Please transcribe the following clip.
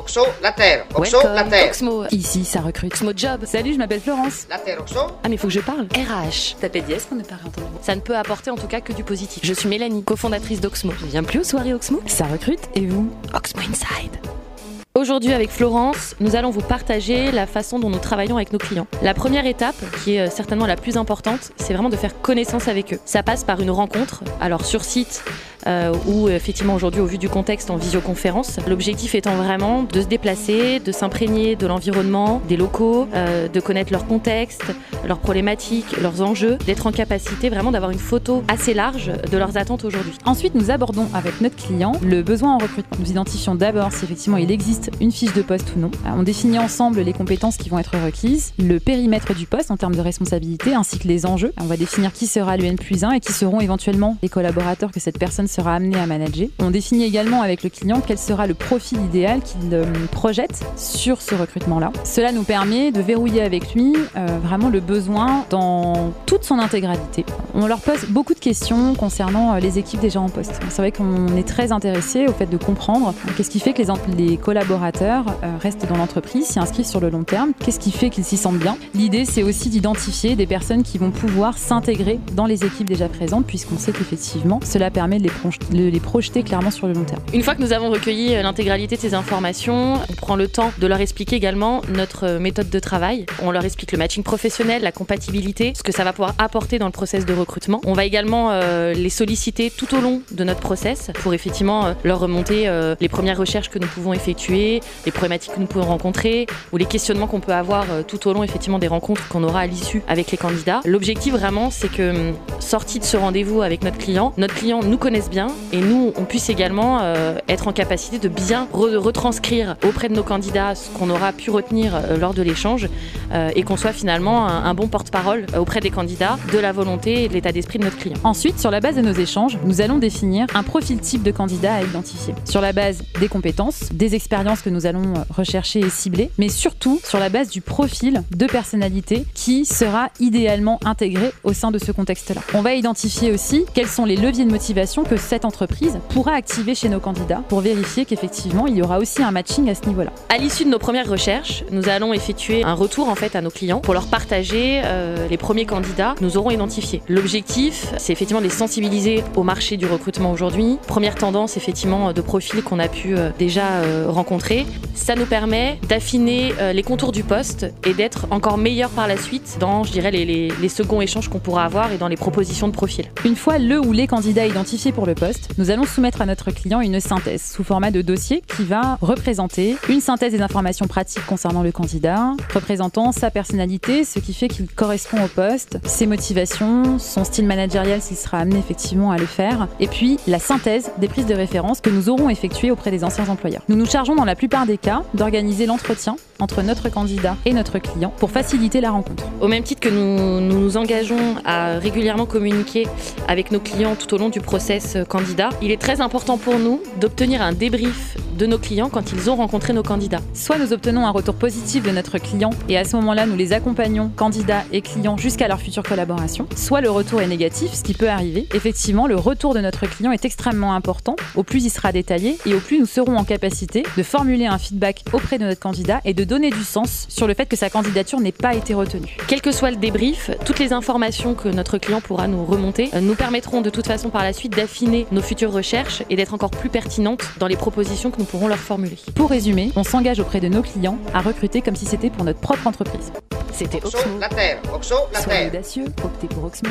Oxo, la terre. Oxo, la terre. Oxmo. Ici, ça recrute. Oxmo Job. Salut, je m'appelle Florence. La terre, Oxo. Ah, mais faut que je parle. RH. Tapez dièse pour ne pas réentendre. Ça ne peut apporter en tout cas que du positif. Je suis Mélanie, cofondatrice d'Oxmo. Je viens plus aux soirées Oxmo. Ça recrute. Et vous Oxmo Inside. Aujourd'hui avec Florence, nous allons vous partager la façon dont nous travaillons avec nos clients. La première étape, qui est euh, certainement la plus importante, c'est vraiment de faire connaissance avec eux. Ça passe par une rencontre, alors sur site ou effectivement aujourd'hui au vu du contexte en visioconférence. L'objectif étant vraiment de se déplacer, de s'imprégner de l'environnement, des locaux, euh, de connaître leur contexte, leurs problématiques, leurs enjeux, d'être en capacité vraiment d'avoir une photo assez large de leurs attentes aujourd'hui. Ensuite, nous abordons avec notre client le besoin en recrutement. Nous identifions d'abord si effectivement il existe une fiche de poste ou non. Euh, on définit ensemble les compétences qui vont être requises, le périmètre du poste en termes de responsabilité, ainsi que les enjeux. On va définir qui sera l'UN plus 1 et qui seront éventuellement les collaborateurs que cette personne sera amenée à manager. On définit également avec le client quel sera le profil idéal qu'il euh, projette sur ce recrutement-là. Cela nous permet de verrouiller avec lui euh, vraiment le besoin dans toute son intégralité. On leur pose beaucoup de questions concernant les équipes déjà en poste. C'est vrai qu'on est très intéressé au fait de comprendre qu'est-ce qui fait que les, les collaborateurs euh, restent dans l'entreprise, s'y inscrivent sur le long terme. Qu'est-ce qui fait qu'ils s'y sentent bien L'idée, c'est aussi d'identifier des personnes qui vont pouvoir s'intégrer dans les équipes déjà présentes, puisqu'on sait qu'effectivement, cela permet de les, les projeter clairement sur le long terme. Une fois que nous avons recueilli euh, l'intégralité de ces informations, on prend le temps de leur expliquer également notre euh, méthode de travail. On leur explique le matching professionnel, la compatibilité, ce que ça va pouvoir apporter dans le process de recrutement. On va également les solliciter tout au long de notre process pour effectivement leur remonter les premières recherches que nous pouvons effectuer les problématiques que nous pouvons rencontrer ou les questionnements qu'on peut avoir euh, tout au long effectivement des rencontres qu'on aura à l'issue avec les candidats. L'objectif vraiment c'est que hum, sorti de ce rendez-vous avec notre client, notre client nous connaisse bien et nous on puisse également euh, être en capacité de bien retranscrire auprès de nos candidats ce qu'on aura pu retenir euh, lors de l'échange et qu'on soit finalement un, bon porte-parole auprès des candidats de la volonté et de l'état d'esprit de notre client. Ensuite, sur la base de nos échanges, nous allons définir un profil type de candidat à identifier sur la base des compétences, des expériences que nous allons rechercher et cibler, mais surtout sur la base du profil de personnalité qui sera idéalement intégré au sein de ce contexte-là. On va identifier aussi quels sont les leviers de motivation que cette entreprise pourra activer chez nos candidats pour vérifier qu'effectivement il y aura aussi un matching à ce niveau-là. À l'issue de nos premières recherches, nous allons effectuer un retour en fait à nos clients pour leur partager euh, les premiers candidats que nous aurons identifiés. L'objectif, c'est effectivement de les sensibiliser au marché du recrutement aujourd'hui. Première tendance effectivement de profil qu'on a pu euh, déjà euh, rencontrer ça nous permet d'affiner les contours du poste et d'être encore meilleur par la suite dans, je dirais, les, seconds échanges qu'on pourra avoir et dans les propositions de profil. Une fois le ou les candidats identifiés pour le poste, nous allons soumettre à notre client une synthèse sous format de dossier qui va représenter une synthèse des informations pratiques concernant le candidat, représentant sa personnalité, ce qui fait qu'il correspond au poste, ses motivations, son style managérial s'il sera amené effectivement à le faire, et puis la synthèse des prises de référence que nous aurons effectuées auprès des anciens employeurs. Nous nous chargeons dans la plupart des cas, d'organiser l'entretien entre notre candidat et notre client pour faciliter la rencontre. Au même titre que nous nous, engageons à régulièrement communiquer avec nos clients tout au long du process candidat, il est très important pour nous d'obtenir un débrief de nos clients quand ils ont rencontré nos candidats. Soit nous obtenons un retour positif de notre client et à ce moment-là, nous les accompagnons, candidats et clients, jusqu'à leur future collaboration. Soit le retour est négatif, ce qui peut arriver. Effectivement, le retour de notre client est extrêmement important. Au plus il sera détaillé et au plus nous serons en capacité de formuler un feedback auprès de notre candidat et de donner du sens sur le fait que sa candidature n'ait pas été retenue. Quel que soit le débrief, toutes les informations que notre client pourra nous remonter euh, nous permettront de toute façon par la suite d'affiner nos futures recherches et d'être encore plus pertinentes dans les propositions que nous pourront leur formuler. Pour résumer, on s'engage auprès de nos clients à recruter comme si c'était pour notre propre entreprise. C'était Oxmo. la terre. Oxo, la Soyez audacieux, optez pour Oxmo.